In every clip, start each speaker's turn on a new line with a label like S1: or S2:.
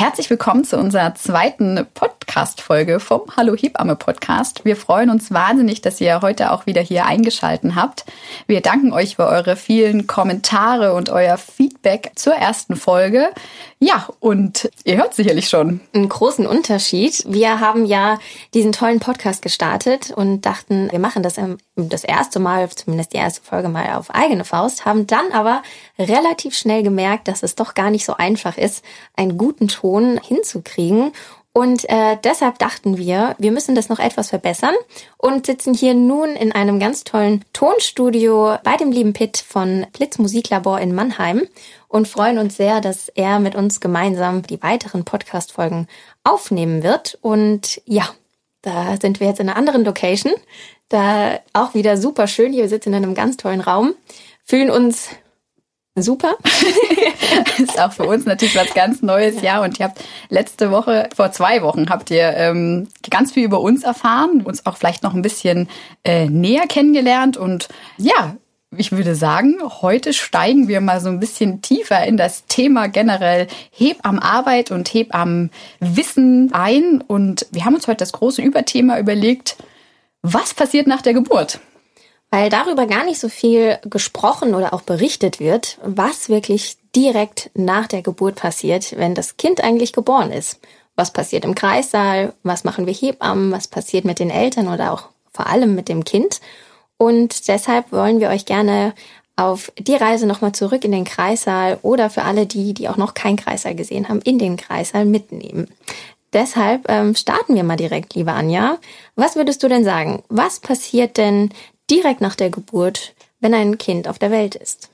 S1: Herzlich willkommen zu unserer zweiten Podcast-Folge vom Hallo Hebamme Podcast. Wir freuen uns wahnsinnig, dass ihr heute auch wieder hier eingeschalten habt. Wir danken euch für eure vielen Kommentare und euer Feedback zur ersten Folge. Ja, und ihr hört sicherlich schon.
S2: Einen großen Unterschied. Wir haben ja diesen tollen Podcast gestartet und dachten, wir machen das das erste Mal, zumindest die erste Folge mal auf eigene Faust, haben dann aber relativ schnell gemerkt, dass es doch gar nicht so einfach ist, einen guten Ton hinzukriegen. Und äh, deshalb dachten wir, wir müssen das noch etwas verbessern und sitzen hier nun in einem ganz tollen Tonstudio bei dem lieben Pitt von Blitz Musiklabor in Mannheim und freuen uns sehr, dass er mit uns gemeinsam die weiteren Podcast-Folgen aufnehmen wird. Und ja, da sind wir jetzt in einer anderen Location. Da auch wieder super schön. Hier wir sitzen in einem ganz tollen Raum, fühlen uns super.
S1: ist auch für uns natürlich was ganz Neues, ja. Und ihr habt letzte Woche, vor zwei Wochen, habt ihr ähm, ganz viel über uns erfahren, uns auch vielleicht noch ein bisschen äh, näher kennengelernt. Und ja, ich würde sagen, heute steigen wir mal so ein bisschen tiefer in das Thema generell Hebammenarbeit und Hebammenwissen ein. Und wir haben uns heute das große Überthema überlegt, was passiert nach der Geburt?
S2: Weil darüber gar nicht so viel gesprochen oder auch berichtet wird, was wirklich direkt nach der Geburt passiert, wenn das Kind eigentlich geboren ist. Was passiert im Kreissaal? Was machen wir Hebammen? Was passiert mit den Eltern oder auch vor allem mit dem Kind? Und deshalb wollen wir euch gerne auf die Reise nochmal zurück in den Kreissaal oder für alle die, die auch noch keinen Kreissaal gesehen haben, in den Kreissaal mitnehmen. Deshalb ähm, starten wir mal direkt, liebe Anja. Was würdest du denn sagen? Was passiert denn direkt nach der Geburt, wenn ein Kind auf der Welt ist?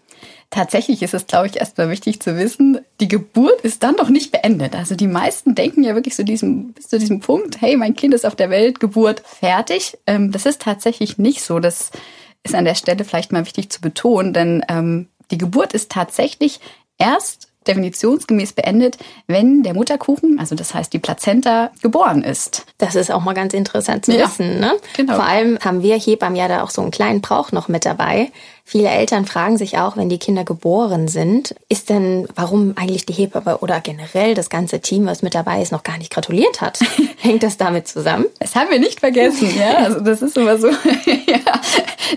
S1: Tatsächlich ist es, glaube ich, erstmal wichtig zu wissen, die Geburt ist dann noch nicht beendet. Also die meisten denken ja wirklich zu diesem, bis zu diesem Punkt, hey, mein Kind ist auf der Welt, Geburt fertig. Ähm, das ist tatsächlich nicht so. Das ist an der Stelle vielleicht mal wichtig zu betonen, denn ähm, die Geburt ist tatsächlich erst definitionsgemäß beendet, wenn der Mutterkuchen, also das heißt die Plazenta, geboren ist.
S2: Das ist auch mal ganz interessant zu ja, wissen. Ne? Genau. Vor allem haben wir Hebammen ja da auch so einen kleinen Brauch noch mit dabei. Viele Eltern fragen sich auch, wenn die Kinder geboren sind, ist denn, warum eigentlich die Hebamme oder generell das ganze Team, was mit dabei ist, noch gar nicht gratuliert hat? Hängt das damit zusammen?
S1: Das haben wir nicht vergessen, ja. Also das ist immer so. ja.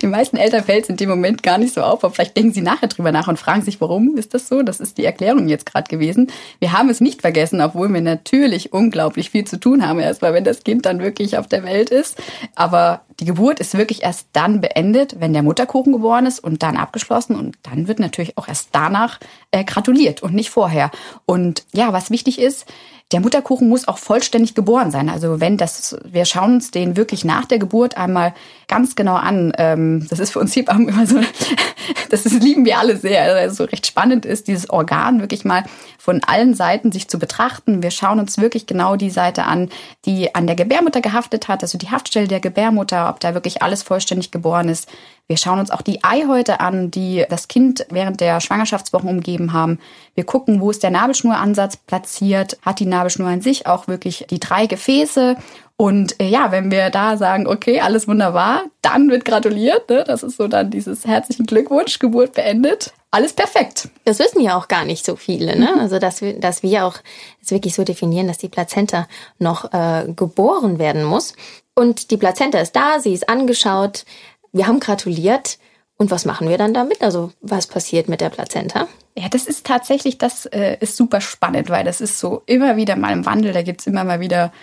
S1: Die meisten Eltern fällt es in dem Moment gar nicht so auf, aber vielleicht denken sie nachher drüber nach und fragen sich, warum ist das so? Das ist die Erklärung jetzt gerade gewesen. Wir haben es nicht vergessen, obwohl wir natürlich unglaublich viel zu tun haben, erstmal, wenn das Kind dann wirklich auf der Welt ist. Aber die Geburt ist wirklich erst dann beendet, wenn der Mutterkuchen geboren ist und dann abgeschlossen. Und dann wird natürlich auch erst danach äh, gratuliert und nicht vorher. Und ja, was wichtig ist, der Mutterkuchen muss auch vollständig geboren sein. Also wenn das, wir schauen uns den wirklich nach der Geburt einmal ganz genau an. Ähm, das ist für uns Hebammen immer so, das ist, lieben wir alle sehr. Also recht spannend ist, dieses Organ wirklich mal von allen Seiten sich zu betrachten. Wir schauen uns wirklich genau die Seite an, die an der Gebärmutter gehaftet hat, also die Haftstelle der Gebärmutter, ob da wirklich alles vollständig geboren ist. Wir schauen uns auch die Eihäute an, die das Kind während der Schwangerschaftswochen umgeben haben. Wir gucken, wo ist der Nabelschnuransatz platziert. Hat die an sich auch wirklich die drei Gefäße? Und äh, ja, wenn wir da sagen, okay, alles wunderbar, dann wird gratuliert. Ne? Das ist so dann dieses herzlichen Glückwunsch, Geburt beendet. Alles perfekt.
S2: Das wissen ja auch gar nicht so viele. Ne? Mhm. Also dass wir, dass wir auch es wirklich so definieren, dass die Plazenta noch äh, geboren werden muss. Und die Plazenta ist da, sie ist angeschaut, wir haben gratuliert. Und was machen wir dann damit? Also was passiert mit der Plazenta?
S1: Ja, das ist tatsächlich, das äh, ist super spannend, weil das ist so immer wieder mal im Wandel. Da gibt's immer mal wieder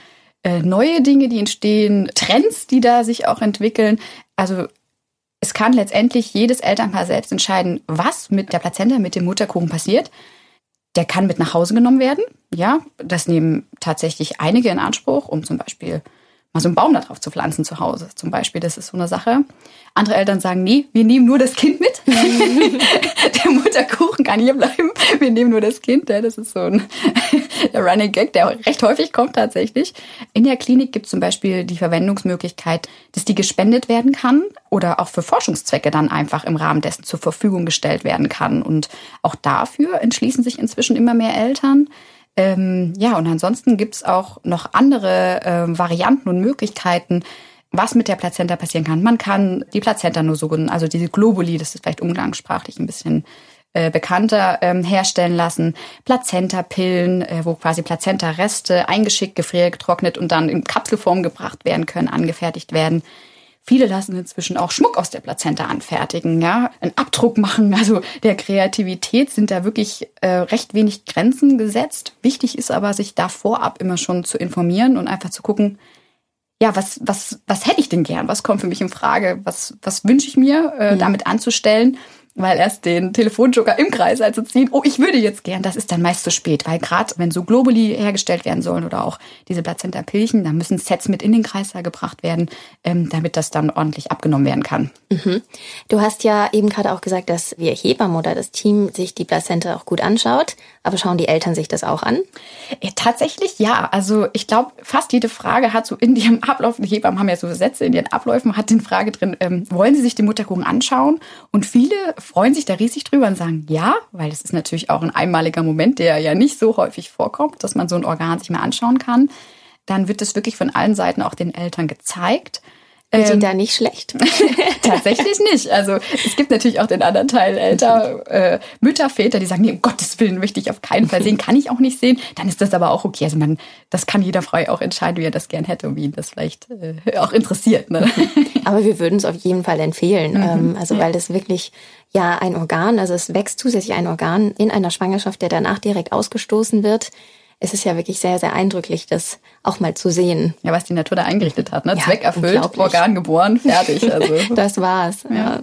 S1: äh, neue Dinge, die entstehen, Trends, die da sich auch entwickeln. Also es kann letztendlich jedes Elternpaar selbst entscheiden, was mit der Plazenta, mit dem Mutterkuchen passiert. Der kann mit nach Hause genommen werden. Ja, das nehmen tatsächlich einige in Anspruch, um zum Beispiel mal so einen Baum da drauf zu pflanzen zu Hause zum Beispiel. Das ist so eine Sache. Andere Eltern sagen, nee, wir nehmen nur das Kind mit. der Mutterkuchen kann hier bleiben. Wir nehmen nur das Kind. Das ist so ein Running Gag, der recht häufig kommt tatsächlich. In der Klinik gibt es zum Beispiel die Verwendungsmöglichkeit, dass die gespendet werden kann oder auch für Forschungszwecke dann einfach im Rahmen dessen zur Verfügung gestellt werden kann. Und auch dafür entschließen sich inzwischen immer mehr Eltern. Ähm, ja, und ansonsten gibt's auch noch andere äh, Varianten und Möglichkeiten, was mit der Plazenta passieren kann. Man kann die Plazenta nur so, also diese Globuli, das ist vielleicht umgangssprachlich ein bisschen äh, bekannter, ähm, herstellen lassen. Plazenta-Pillen, äh, wo quasi Plazenta-Reste eingeschickt, gefriergetrocknet und dann in Kapselform gebracht werden können, angefertigt werden. Viele lassen inzwischen auch Schmuck aus der Plazenta anfertigen, ja, einen Abdruck machen. Also der Kreativität sind da wirklich äh, recht wenig Grenzen gesetzt. Wichtig ist aber, sich da vorab immer schon zu informieren und einfach zu gucken, ja, was, was, was hätte ich denn gern? Was kommt für mich in Frage? Was, was wünsche ich mir, äh, mhm. damit anzustellen? Weil erst den Telefonjoker im Kreis also ziehen, oh, ich würde jetzt gern, das ist dann meist zu spät, weil gerade wenn so Globuli hergestellt werden sollen oder auch diese Plazenta-Pilchen, dann müssen Sets mit in den Kreislauf gebracht werden, ähm, damit das dann ordentlich abgenommen werden kann.
S2: Mhm. Du hast ja eben gerade auch gesagt, dass wir Hebammen oder das Team sich die Plazenta auch gut anschaut, aber schauen die Eltern sich das auch an?
S1: Ja, tatsächlich ja. Also ich glaube, fast jede Frage hat so in ihrem Ablauf, die Hebammen haben ja so Sätze in ihren Abläufen, hat den Frage drin, ähm, wollen sie sich den Mutterkuchen anschauen? Und viele freuen sich da riesig drüber und sagen ja, weil das ist natürlich auch ein einmaliger Moment, der ja nicht so häufig vorkommt, dass man so ein Organ sich mal anschauen kann. Dann wird es wirklich von allen Seiten auch den Eltern gezeigt.
S2: Und ähm, da nicht schlecht?
S1: tatsächlich nicht. Also es gibt natürlich auch den anderen Teil älter äh, Mütter, Väter, die sagen, nee, um Gottes Willen möchte ich auf keinen Fall sehen, kann ich auch nicht sehen. Dann ist das aber auch okay. Also man, das kann jeder frei auch entscheiden, wie er das gern hätte und wie ihn das vielleicht äh, auch interessiert. Ne?
S2: Aber wir würden es auf jeden Fall empfehlen. Mhm. Ähm, also weil das wirklich ja ein Organ, also es wächst zusätzlich ein Organ in einer Schwangerschaft, der danach direkt ausgestoßen wird es ist ja wirklich sehr, sehr eindrücklich, das auch mal zu sehen.
S1: Ja, was die Natur da eingerichtet hat, ne? Ja, Zweck erfüllt, Organ geboren, fertig.
S2: Also. das war's. Ja. ja.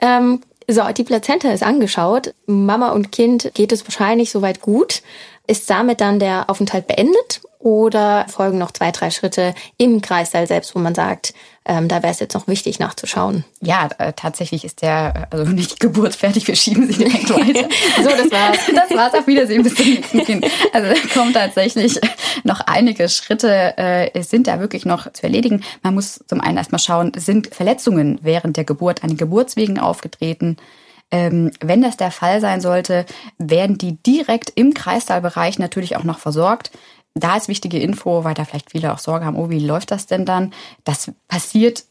S2: Ähm, so, die Plazenta ist angeschaut. Mama und Kind geht es wahrscheinlich soweit gut. Ist damit dann der Aufenthalt beendet oder folgen noch zwei, drei Schritte im Kreißsaal selbst, wo man sagt, ähm, da wäre es jetzt noch wichtig nachzuschauen.
S1: Ja, äh, tatsächlich ist der, also nicht die Geburt fertig, wir schieben sie direkt weiter.
S2: so, das war's.
S1: Das war's, auf Wiedersehen bis zum nächsten Kind. Also da kommen tatsächlich noch einige Schritte, äh, sind da wirklich noch zu erledigen. Man muss zum einen erstmal schauen, sind Verletzungen während der Geburt an den Geburtswegen aufgetreten? Ähm, wenn das der Fall sein sollte, werden die direkt im Kreissaal-Bereich natürlich auch noch versorgt da ist wichtige Info, weil da vielleicht viele auch Sorge haben, oh, wie läuft das denn dann? Das passiert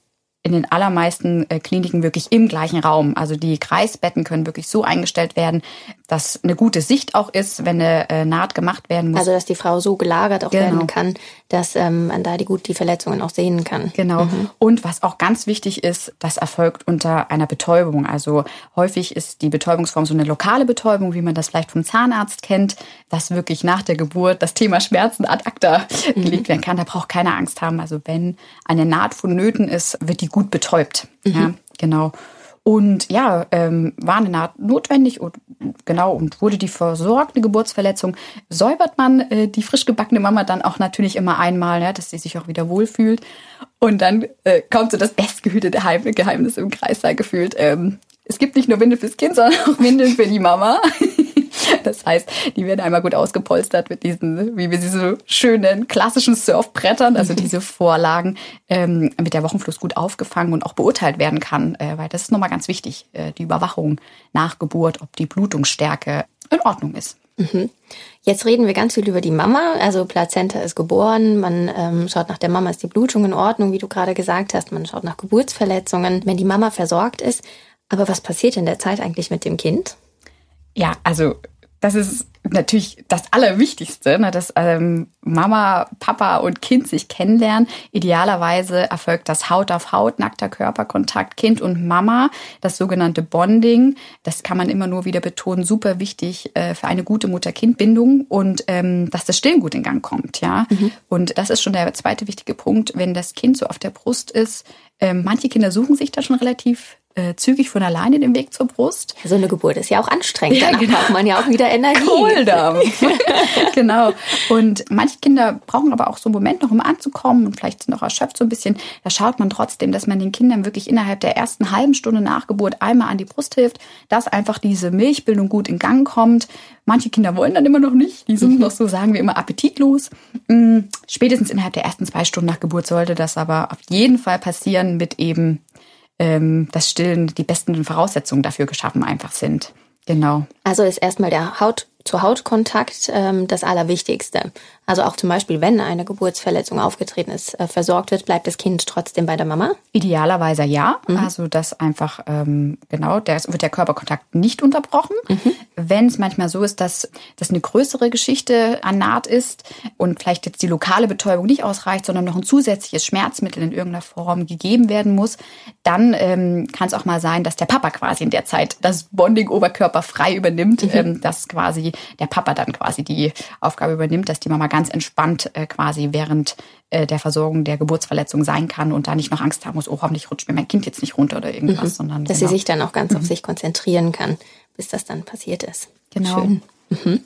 S1: in den allermeisten äh, Kliniken wirklich im gleichen Raum. Also die Kreisbetten können wirklich so eingestellt werden, dass eine gute Sicht auch ist, wenn eine äh, Naht gemacht werden muss.
S2: Also dass die Frau so gelagert auch genau. werden kann, dass ähm, man da die gut die Verletzungen auch sehen kann.
S1: Genau. Mhm. Und was auch ganz wichtig ist, das erfolgt unter einer Betäubung. Also häufig ist die Betäubungsform so eine lokale Betäubung, wie man das vielleicht vom Zahnarzt kennt, dass wirklich nach der Geburt das Thema Schmerzen ad acta mhm. gelegt werden kann. Da braucht keiner Angst haben. Also wenn eine Naht vonnöten ist, wird die gut betäubt. Mhm. Ja, genau. Und ja, ähm, war eine Naht notwendig und genau und wurde die versorgt, eine Geburtsverletzung, säubert man äh, die frisch gebackene Mama dann auch natürlich immer einmal, ja, dass sie sich auch wieder wohlfühlt. Und dann äh, kommt so das bestgehütete Geheimnis im Kreissaal gefühlt. Ähm, es gibt nicht nur Windeln fürs Kind, sondern auch Windeln für die Mama. Das heißt, die werden einmal gut ausgepolstert mit diesen, wie wir sie so schönen klassischen Surfbrettern, also diese Vorlagen, ähm, mit der Wochenfluss gut aufgefangen und auch beurteilt werden kann, äh, weil das ist nochmal ganz wichtig, äh, die Überwachung nach Geburt, ob die Blutungsstärke in Ordnung ist.
S2: Mhm. Jetzt reden wir ganz viel über die Mama. Also Plazenta ist geboren, man ähm, schaut nach der Mama, ist die Blutung in Ordnung, wie du gerade gesagt hast. Man schaut nach Geburtsverletzungen, wenn die Mama versorgt ist. Aber was passiert in der Zeit eigentlich mit dem Kind?
S1: Ja, also das ist natürlich das Allerwichtigste, ne, dass ähm, Mama, Papa und Kind sich kennenlernen. Idealerweise erfolgt das Haut auf Haut, nackter Körperkontakt, Kind und Mama, das sogenannte Bonding. Das kann man immer nur wieder betonen, super wichtig äh, für eine gute Mutter-Kind-Bindung und ähm, dass das Stillen gut in Gang kommt, ja. Mhm. Und das ist schon der zweite wichtige Punkt, wenn das Kind so auf der Brust ist. Ähm, manche Kinder suchen sich da schon relativ äh, zügig von alleine den Weg zur Brust.
S2: So eine Geburt ist ja auch anstrengend. Ja, Danach genau. braucht man ja auch wieder Energie.
S1: Kohldampf. genau. Und manche Kinder brauchen aber auch so einen Moment noch, um anzukommen und vielleicht sind auch erschöpft so ein bisschen. Da schaut man trotzdem, dass man den Kindern wirklich innerhalb der ersten halben Stunde nach Geburt einmal an die Brust hilft, dass einfach diese Milchbildung gut in Gang kommt. Manche Kinder wollen dann immer noch nicht. Die sind mhm. noch so, sagen wir immer, appetitlos. Mm, spätestens innerhalb der ersten zwei Stunden nach Geburt sollte das aber auf jeden Fall passieren mit eben ähm, das Stillen die besten Voraussetzungen dafür geschaffen einfach sind. Genau.
S2: Also ist erstmal der Haut zu Hautkontakt ähm, das Allerwichtigste. Also auch zum Beispiel, wenn eine Geburtsverletzung aufgetreten ist, äh, versorgt wird, bleibt das Kind trotzdem bei der Mama?
S1: Idealerweise ja. Mhm. Also das einfach, ähm, genau, der, wird der Körperkontakt nicht unterbrochen. Mhm. Wenn es manchmal so ist, dass das eine größere Geschichte an Naht ist und vielleicht jetzt die lokale Betäubung nicht ausreicht, sondern noch ein zusätzliches Schmerzmittel in irgendeiner Form gegeben werden muss, dann ähm, kann es auch mal sein, dass der Papa quasi in der Zeit das Bonding oberkörperfrei übernimmt, mhm. ähm, dass quasi der Papa dann quasi die Aufgabe übernimmt, dass die Mama ganz entspannt äh, quasi während äh, der Versorgung der Geburtsverletzung sein kann und da nicht noch Angst haben muss, oh, hoffentlich rutscht mir mein Kind jetzt nicht runter oder irgendwas,
S2: mhm. sondern. Dass genau. sie sich dann auch ganz mhm. auf sich konzentrieren kann, bis das dann passiert ist.
S1: Genau. Schön.
S2: Mhm.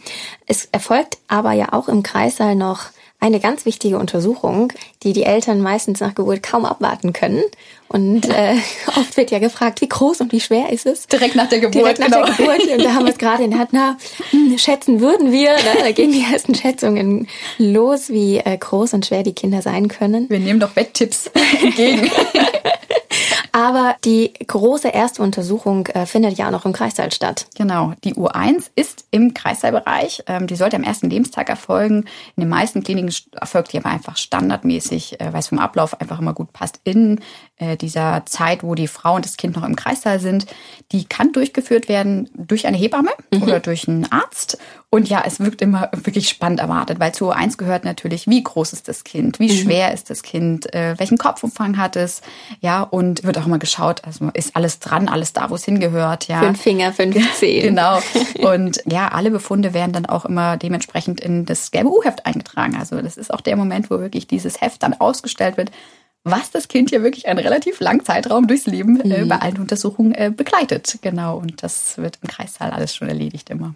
S2: Es erfolgt aber ja auch im Kreissaal noch eine ganz wichtige Untersuchung, die die Eltern meistens nach Geburt kaum abwarten können. Und äh, oft wird ja gefragt, wie groß und wie schwer ist es?
S1: Direkt nach der Geburt.
S2: Direkt nach genau. der Geburt. Und da haben wir es gerade in der Hand, na, hm, schätzen würden wir. Da, da gehen die ersten Schätzungen los, wie äh, groß und schwer die Kinder sein können.
S1: Wir nehmen doch Wetttipps entgegen.
S2: Aber die große erste Untersuchung äh, findet ja auch noch im Kreissaal statt.
S1: Genau. Die U1 ist im Kreissaalbereich. Ähm, die sollte am ersten Lebenstag erfolgen. In den meisten Kliniken erfolgt die aber einfach standardmäßig, äh, weil es vom Ablauf einfach immer gut passt, in äh, dieser Zeit, wo die Frau und das Kind noch im Kreissaal sind. Die kann durchgeführt werden durch eine Hebamme mhm. oder durch einen Arzt. Und ja, es wirkt immer wirklich spannend erwartet, weil zu U1 gehört natürlich, wie groß ist das Kind, wie mhm. schwer ist das Kind, äh, welchen Kopfumfang hat es, ja, und wird auch immer geschaut, also ist alles dran, alles da, wo es hingehört, ja.
S2: Fünf Finger, fünf Zehen.
S1: genau. Und ja, alle Befunde werden dann auch immer dementsprechend in das gelbe U-Heft eingetragen. Also das ist auch der Moment, wo wirklich dieses Heft dann ausgestellt wird, was das Kind ja wirklich einen relativ langen Zeitraum durchs Leben äh, mhm. bei allen Untersuchungen äh, begleitet. Genau. Und das wird im Kreissaal alles schon erledigt immer.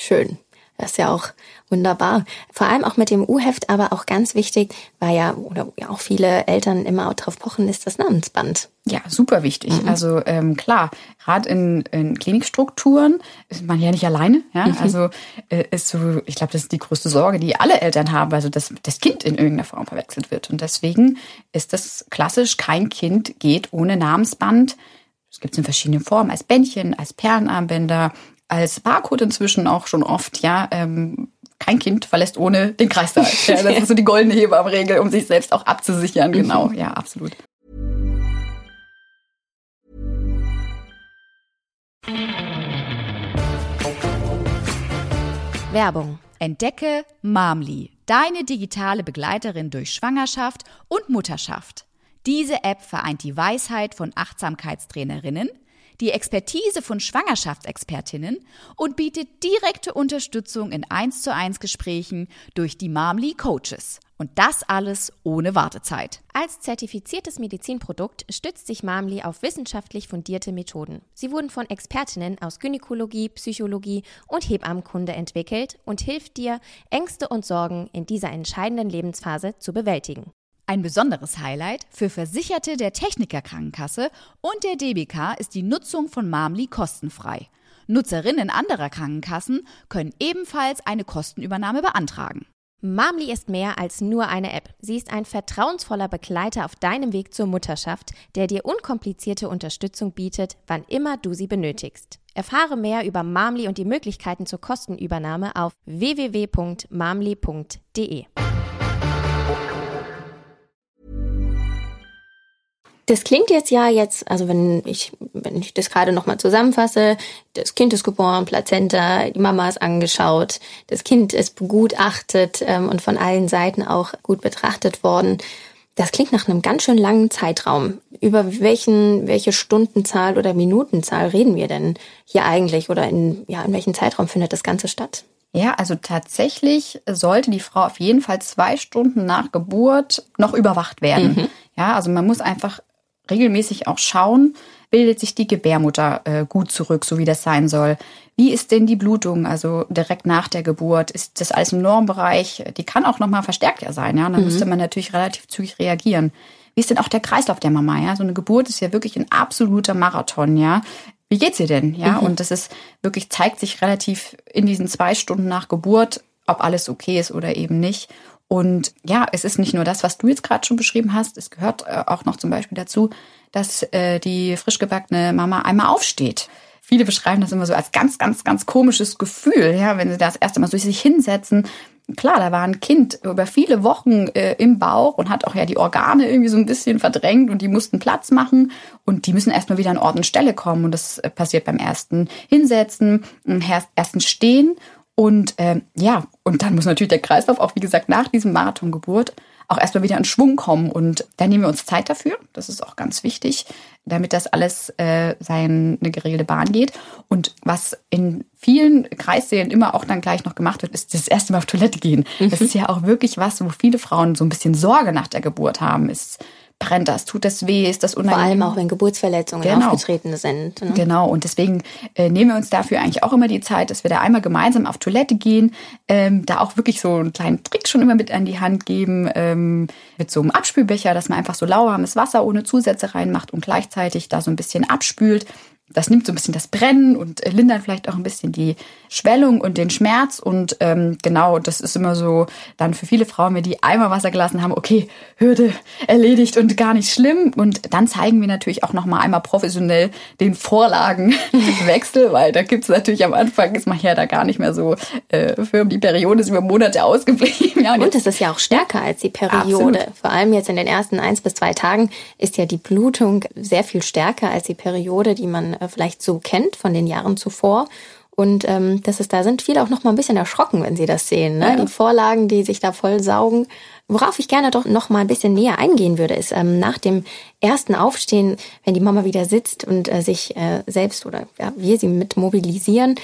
S2: Schön. Das ist ja auch wunderbar. Vor allem auch mit dem U-Heft, aber auch ganz wichtig, weil ja, oder ja auch viele Eltern immer auch drauf pochen, ist das Namensband.
S1: Ja, super wichtig. Mhm. Also ähm, klar, gerade in, in Klinikstrukturen ist man ja nicht alleine. Ja? Mhm. Also äh, ist so, ich glaube, das ist die größte Sorge, die alle Eltern haben, also dass das Kind in irgendeiner Form verwechselt wird. Und deswegen ist das klassisch, kein Kind geht ohne Namensband. Es gibt es in verschiedenen Formen, als Bändchen, als Perlenarmbänder, als Barcode inzwischen auch schon oft, ja, ähm, kein Kind verlässt ohne den Kreissaal. Ja, das ist so die goldene Hebammenregel, um sich selbst auch abzusichern. Genau, ja, absolut.
S3: Werbung. Entdecke Mamli, deine digitale Begleiterin durch Schwangerschaft und Mutterschaft. Diese App vereint die Weisheit von Achtsamkeitstrainerinnen – die Expertise von Schwangerschaftsexpertinnen und bietet direkte Unterstützung in 1 zu 1 Gesprächen durch die Mamli Coaches. Und das alles ohne Wartezeit.
S2: Als zertifiziertes Medizinprodukt stützt sich Mamli auf wissenschaftlich fundierte Methoden. Sie wurden von Expertinnen aus Gynäkologie, Psychologie und Hebammenkunde entwickelt und hilft dir, Ängste und Sorgen in dieser entscheidenden Lebensphase zu bewältigen.
S3: Ein besonderes Highlight für Versicherte der Techniker Krankenkasse und der DBK ist die Nutzung von Mamli kostenfrei. Nutzerinnen anderer Krankenkassen können ebenfalls eine Kostenübernahme beantragen.
S2: Mamli ist mehr als nur eine App. Sie ist ein vertrauensvoller Begleiter auf deinem Weg zur Mutterschaft, der dir unkomplizierte Unterstützung bietet, wann immer du sie benötigst. Erfahre mehr über Mamli und die Möglichkeiten zur Kostenübernahme auf www.mamli.de. Das klingt jetzt ja jetzt, also wenn ich, wenn ich das gerade nochmal zusammenfasse, das Kind ist geboren, Plazenta, die Mama ist angeschaut, das Kind ist begutachtet ähm, und von allen Seiten auch gut betrachtet worden. Das klingt nach einem ganz schön langen Zeitraum. Über welchen, welche Stundenzahl oder Minutenzahl reden wir denn hier eigentlich oder in, ja, in welchem Zeitraum findet das Ganze statt?
S1: Ja, also tatsächlich sollte die Frau auf jeden Fall zwei Stunden nach Geburt noch überwacht werden. Mhm. Ja, also man muss einfach regelmäßig auch schauen, bildet sich die Gebärmutter äh, gut zurück, so wie das sein soll. Wie ist denn die Blutung, also direkt nach der Geburt? Ist das alles im Normbereich? Die kann auch nochmal verstärkt ja sein, ja. Dann mhm. müsste man natürlich relativ zügig reagieren. Wie ist denn auch der Kreislauf der Mama, ja? So eine Geburt ist ja wirklich ein absoluter Marathon, ja. Wie geht's ihr denn, ja? Mhm. Und das ist wirklich, zeigt sich relativ in diesen zwei Stunden nach Geburt, ob alles okay ist oder eben nicht. Und ja, es ist nicht nur das, was du jetzt gerade schon beschrieben hast. Es gehört äh, auch noch zum Beispiel dazu, dass äh, die frisch gebackene Mama einmal aufsteht. Viele beschreiben das immer so als ganz, ganz, ganz komisches Gefühl, ja, wenn sie das erste Mal so sich hinsetzen. Klar, da war ein Kind über viele Wochen äh, im Bauch und hat auch ja die Organe irgendwie so ein bisschen verdrängt und die mussten Platz machen und die müssen erstmal wieder an Ort und Stelle kommen und das äh, passiert beim ersten Hinsetzen, ersten Stehen und ähm, ja, und dann muss natürlich der Kreislauf auch, wie gesagt, nach diesem Marathongeburt auch erstmal wieder in Schwung kommen. Und da nehmen wir uns Zeit dafür. Das ist auch ganz wichtig, damit das alles äh, seine geregelte Bahn geht. Und was in vielen Kreissälen immer auch dann gleich noch gemacht wird, ist das erste Mal auf Toilette gehen. Mhm. Das ist ja auch wirklich was, wo viele Frauen so ein bisschen Sorge nach der Geburt haben. Ist brennt das, tut das weh, ist das unangenehm.
S2: Vor allem auch, wenn Geburtsverletzungen genau. aufgetreten sind.
S1: Ne? Genau, und deswegen äh, nehmen wir uns dafür eigentlich auch immer die Zeit, dass wir da einmal gemeinsam auf Toilette gehen, ähm, da auch wirklich so einen kleinen Trick schon immer mit an die Hand geben, ähm, mit so einem Abspülbecher, dass man einfach so lauwarmes Wasser ohne Zusätze reinmacht und gleichzeitig da so ein bisschen abspült das nimmt so ein bisschen das Brennen und äh, lindert vielleicht auch ein bisschen die Schwellung und den Schmerz. Und ähm, genau, das ist immer so dann für viele Frauen, wenn die einmal Wasser gelassen haben, okay, Hürde erledigt und gar nicht schlimm. Und dann zeigen wir natürlich auch nochmal einmal professionell den Vorlagenwechsel, weil da gibt's natürlich am Anfang, ist man ja da gar nicht mehr so äh, firm. Die Periode ist über Monate ausgeblieben.
S2: Ja, und, und es ist ja auch stärker als die Periode. Absolut. Vor allem jetzt in den ersten eins bis zwei Tagen ist ja die Blutung sehr viel stärker als die Periode, die man vielleicht so kennt von den Jahren zuvor. Und ähm, das ist, da sind viele auch noch mal ein bisschen erschrocken, wenn sie das sehen. Ne? Ja. Die Vorlagen, die sich da voll saugen. Worauf ich gerne doch noch mal ein bisschen näher eingehen würde, ist ähm, nach dem ersten Aufstehen, wenn die Mama wieder sitzt und äh, sich äh, selbst oder ja, wir sie mit mobilisieren,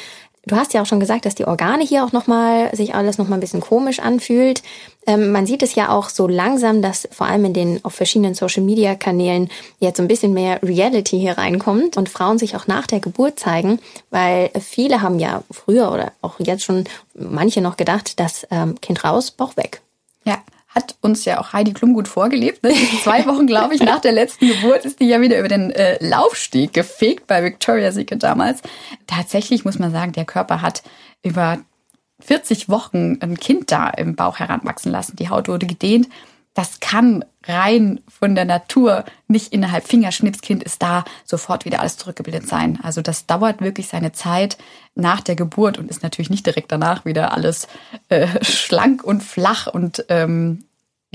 S2: Du hast ja auch schon gesagt, dass die Organe hier auch nochmal, sich alles nochmal ein bisschen komisch anfühlt. Ähm, man sieht es ja auch so langsam, dass vor allem in den auf verschiedenen Social Media Kanälen jetzt so ein bisschen mehr Reality hier reinkommt und Frauen sich auch nach der Geburt zeigen, weil viele haben ja früher oder auch jetzt schon manche noch gedacht, dass ähm, Kind raus, Bauch weg.
S1: Ja hat uns ja auch Heidi Klum gut vorgelebt. Ne? Zwei Wochen, glaube ich, nach der letzten Geburt ist die ja wieder über den äh, Laufsteg gefegt bei Victoria's Secret damals. Tatsächlich muss man sagen, der Körper hat über 40 Wochen ein Kind da im Bauch heranwachsen lassen. Die Haut wurde gedehnt das kann rein von der Natur nicht innerhalb Fingerschnipskind ist da sofort wieder alles zurückgebildet sein. Also das dauert wirklich seine Zeit nach der Geburt und ist natürlich nicht direkt danach wieder alles äh, schlank und flach und ähm,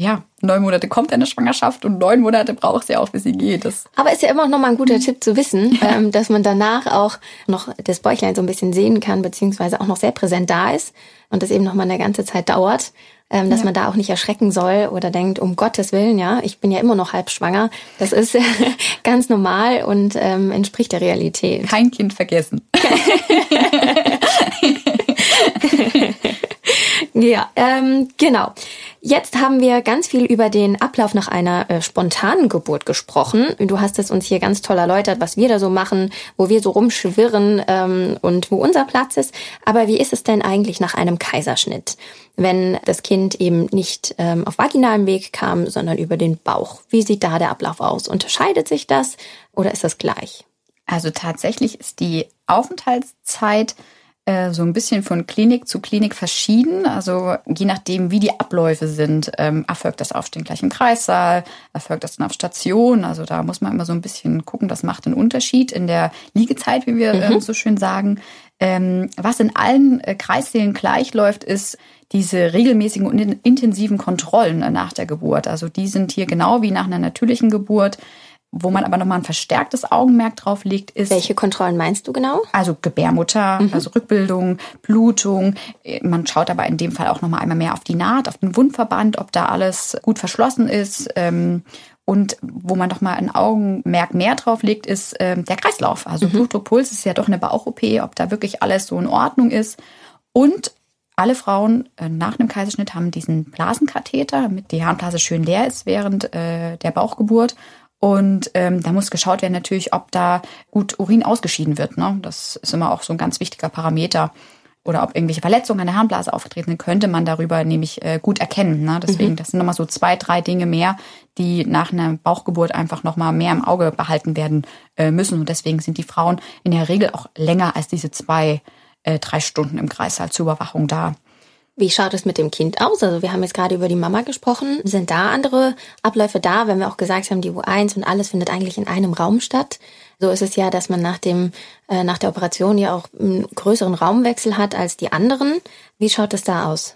S1: ja, neun Monate kommt eine Schwangerschaft und neun Monate braucht sie auch, bis sie geht. Das
S2: Aber ist ja immer noch mal ein guter Tipp zu wissen, ja. ähm, dass man danach auch noch das Bäuchlein so ein bisschen sehen kann, beziehungsweise auch noch sehr präsent da ist und das eben noch mal eine ganze Zeit dauert ähm, dass ja. man da auch nicht erschrecken soll oder denkt, um Gottes Willen, ja, ich bin ja immer noch halb schwanger. Das ist ganz normal und ähm, entspricht der Realität.
S1: Kein Kind vergessen.
S2: ja, ähm, genau. Jetzt haben wir ganz viel über den Ablauf nach einer äh, spontanen Geburt gesprochen. Du hast es uns hier ganz toll erläutert, was wir da so machen, wo wir so rumschwirren ähm, und wo unser Platz ist. Aber wie ist es denn eigentlich nach einem Kaiserschnitt, wenn das Kind eben nicht ähm, auf vaginalem Weg kam, sondern über den Bauch? Wie sieht da der Ablauf aus? Unterscheidet sich das oder ist das gleich?
S1: Also tatsächlich ist die Aufenthaltszeit so ein bisschen von Klinik zu Klinik verschieden. Also je nachdem, wie die Abläufe sind, ähm, erfolgt das auf den gleichen Kreissaal, erfolgt das dann auf Station. Also da muss man immer so ein bisschen gucken, was macht den Unterschied in der Liegezeit, wie wir mhm. äh, so schön sagen. Ähm, was in allen äh, Kreissälen gleich läuft, ist diese regelmäßigen und intensiven Kontrollen nach der Geburt. Also die sind hier genau wie nach einer natürlichen Geburt wo man aber nochmal ein verstärktes Augenmerk drauf legt, ist.
S2: Welche Kontrollen meinst du genau?
S1: Also Gebärmutter, mhm. also Rückbildung, Blutung. Man schaut aber in dem Fall auch nochmal einmal mehr auf die Naht, auf den Wundverband, ob da alles gut verschlossen ist. Ähm, und wo man nochmal ein Augenmerk mehr drauf legt, ist ähm, der Kreislauf. Also mhm. Blutdruck, Puls ist ja doch eine Bauch-OP, ob da wirklich alles so in Ordnung ist. Und alle Frauen äh, nach einem Kaiserschnitt haben diesen Blasenkatheter, damit die Harnblase schön leer ist während äh, der Bauchgeburt. Und ähm, da muss geschaut werden natürlich, ob da gut Urin ausgeschieden wird. Ne? Das ist immer auch so ein ganz wichtiger Parameter. Oder ob irgendwelche Verletzungen an der Harnblase aufgetreten sind, könnte man darüber nämlich äh, gut erkennen. Ne? Deswegen, mhm. das sind nochmal so zwei, drei Dinge mehr, die nach einer Bauchgeburt einfach nochmal mehr im Auge behalten werden äh, müssen. Und deswegen sind die Frauen in der Regel auch länger als diese zwei, äh, drei Stunden im Kreissaal zur Überwachung da.
S2: Wie schaut es mit dem Kind aus? Also wir haben jetzt gerade über die Mama gesprochen. Sind da andere Abläufe da, wenn wir auch gesagt haben, die U1 und alles findet eigentlich in einem Raum statt? So ist es ja, dass man nach dem äh, nach der Operation ja auch einen größeren Raumwechsel hat als die anderen. Wie schaut es da aus?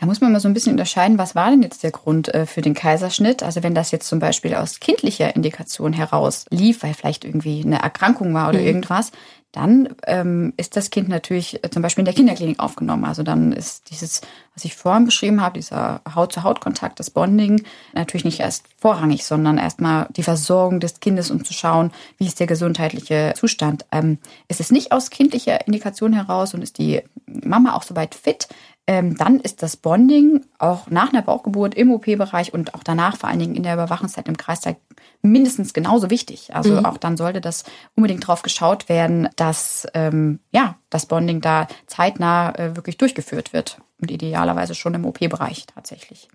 S1: Da muss man mal so ein bisschen unterscheiden, was war denn jetzt der Grund äh, für den Kaiserschnitt? Also wenn das jetzt zum Beispiel aus kindlicher Indikation heraus lief, weil vielleicht irgendwie eine Erkrankung war oder mhm. irgendwas, dann ähm, ist das Kind natürlich äh, zum Beispiel in der Kinderklinik aufgenommen. Also dann ist dieses, was ich vorhin beschrieben habe, dieser Haut-zu-Haut-Kontakt, das Bonding, natürlich nicht erst vorrangig, sondern erstmal die Versorgung des Kindes, um zu schauen, wie ist der gesundheitliche Zustand. Ähm, ist es nicht aus kindlicher Indikation heraus und ist die Mama auch soweit fit, dann ist das Bonding auch nach einer Bauchgeburt im OP-Bereich und auch danach vor allen Dingen in der Überwachungszeit im Kreistag mindestens genauso wichtig. Also mhm. auch dann sollte das unbedingt drauf geschaut werden, dass ähm, ja das Bonding da zeitnah äh, wirklich durchgeführt wird und idealerweise schon im OP-Bereich tatsächlich.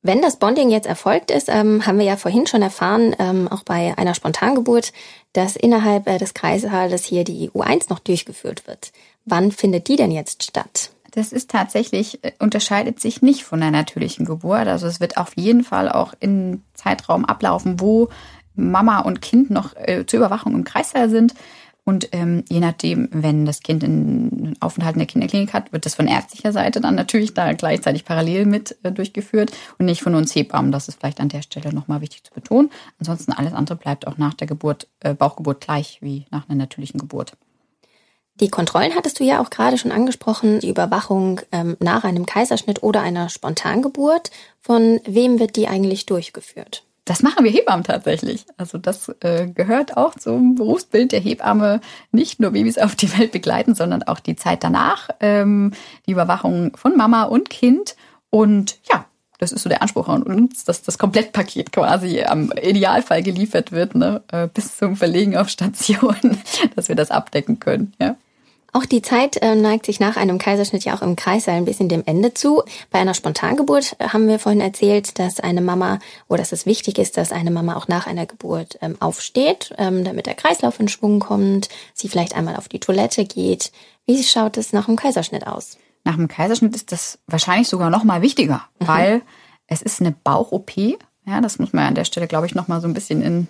S2: Wenn das Bonding jetzt erfolgt ist, ähm, haben wir ja vorhin schon erfahren, ähm, auch bei einer Spontangeburt, dass innerhalb äh, des Kreissaales hier die U1 noch durchgeführt wird. Wann findet die denn jetzt statt?
S1: Das ist tatsächlich, äh, unterscheidet sich nicht von der natürlichen Geburt. Also es wird auf jeden Fall auch in Zeitraum ablaufen, wo Mama und Kind noch äh, zur Überwachung im Kreissaal sind. Und ähm, je nachdem, wenn das Kind einen Aufenthalt in der Kinderklinik hat, wird das von ärztlicher Seite dann natürlich da gleichzeitig parallel mit äh, durchgeführt und nicht von uns Hebammen. Das ist vielleicht an der Stelle nochmal wichtig zu betonen. Ansonsten alles andere bleibt auch nach der Geburt, äh, Bauchgeburt gleich wie nach einer natürlichen Geburt.
S2: Die Kontrollen hattest du ja auch gerade schon angesprochen, die Überwachung ähm, nach einem Kaiserschnitt oder einer Spontangeburt. Von wem wird die eigentlich durchgeführt?
S1: Das machen wir Hebammen tatsächlich. Also das äh, gehört auch zum Berufsbild der Hebamme, nicht nur Babys auf die Welt begleiten, sondern auch die Zeit danach, ähm, die Überwachung von Mama und Kind. Und ja, das ist so der Anspruch an uns, dass das Komplettpaket quasi am Idealfall geliefert wird, ne, äh, bis zum Verlegen auf Station, dass wir das abdecken können. Ja.
S2: Auch die Zeit äh, neigt sich nach einem Kaiserschnitt ja auch im Kreissaal ein bisschen dem Ende zu. Bei einer Spontangeburt äh, haben wir vorhin erzählt, dass eine Mama oder dass es wichtig ist, dass eine Mama auch nach einer Geburt ähm, aufsteht, ähm, damit der Kreislauf in Schwung kommt, sie vielleicht einmal auf die Toilette geht. Wie schaut es nach dem Kaiserschnitt aus?
S1: Nach dem Kaiserschnitt ist das wahrscheinlich sogar noch mal wichtiger, mhm. weil es ist eine Bauch-OP. Ja, das muss man an der Stelle, glaube ich, noch mal so ein bisschen in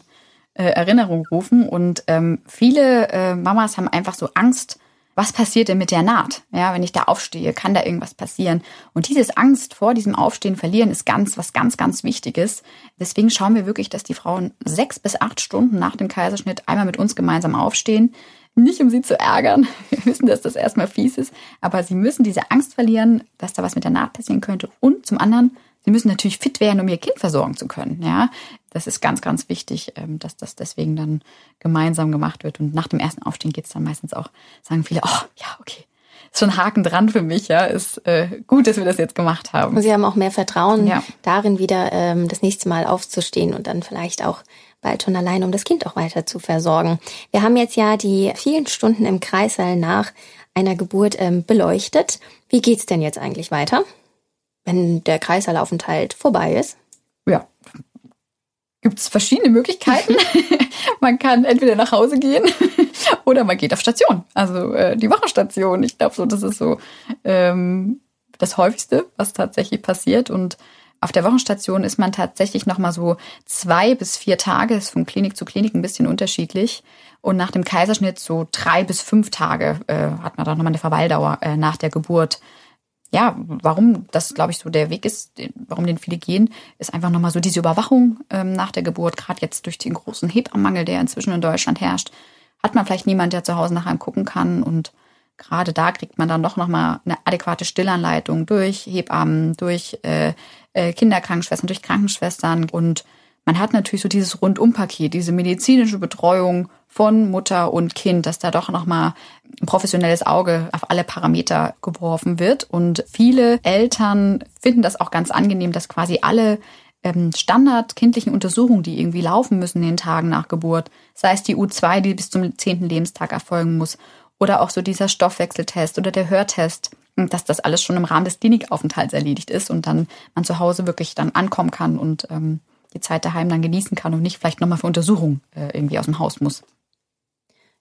S1: äh, Erinnerung rufen. Und ähm, viele äh, Mamas haben einfach so Angst, was passiert denn mit der Naht? Ja, wenn ich da aufstehe, kann da irgendwas passieren? Und dieses Angst vor diesem Aufstehen verlieren ist ganz, was ganz, ganz Wichtiges. Deswegen schauen wir wirklich, dass die Frauen sechs bis acht Stunden nach dem Kaiserschnitt einmal mit uns gemeinsam aufstehen. Nicht um sie zu ärgern. Wir wissen, dass das erstmal fies ist. Aber sie müssen diese Angst verlieren, dass da was mit der Naht passieren könnte. Und zum anderen, sie müssen natürlich fit werden, um ihr Kind versorgen zu können. Ja, das ist ganz, ganz wichtig, ähm, dass das deswegen dann gemeinsam gemacht wird. Und nach dem ersten Aufstehen geht es dann meistens auch, sagen viele, oh, ja, okay, ist schon Haken dran für mich, ja, ist äh, gut, dass wir das jetzt gemacht haben.
S2: Und Sie haben auch mehr Vertrauen ja. darin, wieder ähm, das nächste Mal aufzustehen und dann vielleicht auch bald schon allein, um das Kind auch weiter zu versorgen. Wir haben jetzt ja die vielen Stunden im Kreissaal nach einer Geburt ähm, beleuchtet. Wie geht's denn jetzt eigentlich weiter, wenn der Kreissaalaufenthalt vorbei ist?
S1: Ja, gibt es verschiedene Möglichkeiten. man kann entweder nach Hause gehen oder man geht auf Station. Also äh, die Wochenstation. Ich glaube so, das ist so ähm, das häufigste, was tatsächlich passiert. Und auf der Wochenstation ist man tatsächlich noch mal so zwei bis vier Tage, ist von Klinik zu Klinik ein bisschen unterschiedlich. Und nach dem Kaiserschnitt so drei bis fünf Tage äh, hat man dann nochmal eine Verweildauer äh, nach der Geburt ja, warum das, glaube ich, so der Weg ist, warum den viele gehen, ist einfach nochmal so diese Überwachung ähm, nach der Geburt, gerade jetzt durch den großen Hebammenmangel, der inzwischen in Deutschland herrscht, hat man vielleicht niemand, der zu Hause nach einem gucken kann und gerade da kriegt man dann doch nochmal eine adäquate Stillanleitung durch Hebammen, durch äh, äh, Kinderkrankenschwestern, durch Krankenschwestern und man hat natürlich so dieses Rundumpaket, diese medizinische Betreuung von Mutter und Kind, dass da doch nochmal ein professionelles Auge auf alle Parameter geworfen wird. Und viele Eltern finden das auch ganz angenehm, dass quasi alle ähm, standardkindlichen Untersuchungen, die irgendwie laufen müssen in den Tagen nach Geburt, sei es die U2, die bis zum zehnten Lebenstag erfolgen muss, oder auch so dieser Stoffwechseltest oder der Hörtest, dass das alles schon im Rahmen des Klinikaufenthalts erledigt ist und dann man zu Hause wirklich dann ankommen kann und ähm, die Zeit daheim dann genießen kann und nicht vielleicht nochmal für Untersuchung äh, irgendwie aus dem Haus muss.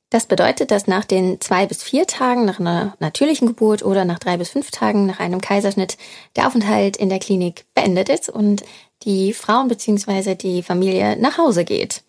S2: Das bedeutet, dass nach den zwei bis vier Tagen nach einer natürlichen Geburt oder nach drei bis fünf Tagen nach einem Kaiserschnitt der Aufenthalt in der Klinik beendet ist und die Frauen bzw. die Familie nach Hause geht.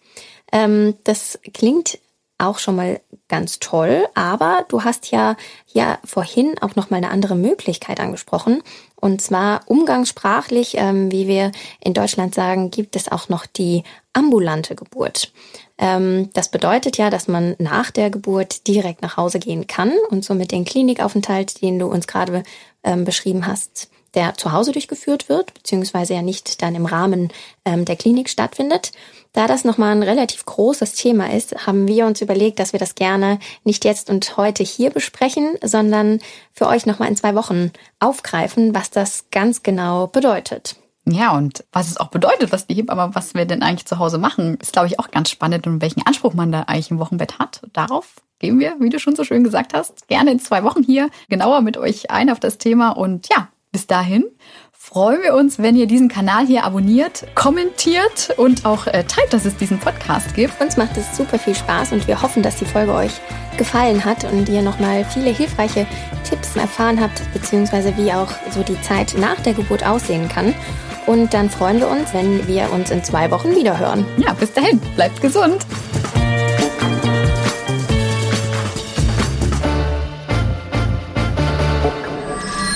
S2: Ähm, das klingt auch schon mal ganz toll, aber du hast ja ja vorhin auch noch mal eine andere Möglichkeit angesprochen und zwar umgangssprachlich, ähm, wie wir in Deutschland sagen, gibt es auch noch die ambulante Geburt. Ähm, das bedeutet ja, dass man nach der Geburt direkt nach Hause gehen kann und somit den Klinikaufenthalt, den du uns gerade ähm, beschrieben hast, der zu Hause durchgeführt wird, beziehungsweise ja nicht dann im Rahmen ähm, der Klinik stattfindet. Da das nochmal ein relativ großes Thema ist, haben wir uns überlegt, dass wir das gerne nicht jetzt und heute hier besprechen, sondern für euch nochmal in zwei Wochen aufgreifen, was das ganz genau bedeutet.
S1: Ja, und was es auch bedeutet, was die Hebamme, was wir denn eigentlich zu Hause machen, ist, glaube ich, auch ganz spannend und welchen Anspruch man da eigentlich im Wochenbett hat. Darauf gehen wir, wie du schon so schön gesagt hast, gerne in zwei Wochen hier genauer mit euch ein auf das Thema. Und ja, bis dahin freuen wir uns, wenn ihr diesen Kanal hier abonniert, kommentiert und auch äh, teilt, dass es diesen Podcast gibt.
S2: Uns macht es super viel Spaß und wir hoffen, dass die Folge euch gefallen hat und ihr nochmal viele hilfreiche Tipps erfahren habt, beziehungsweise wie auch so die Zeit nach der Geburt aussehen kann. Und dann freuen wir uns, wenn wir uns in zwei Wochen wieder hören.
S1: Ja, bis dahin, bleibt gesund.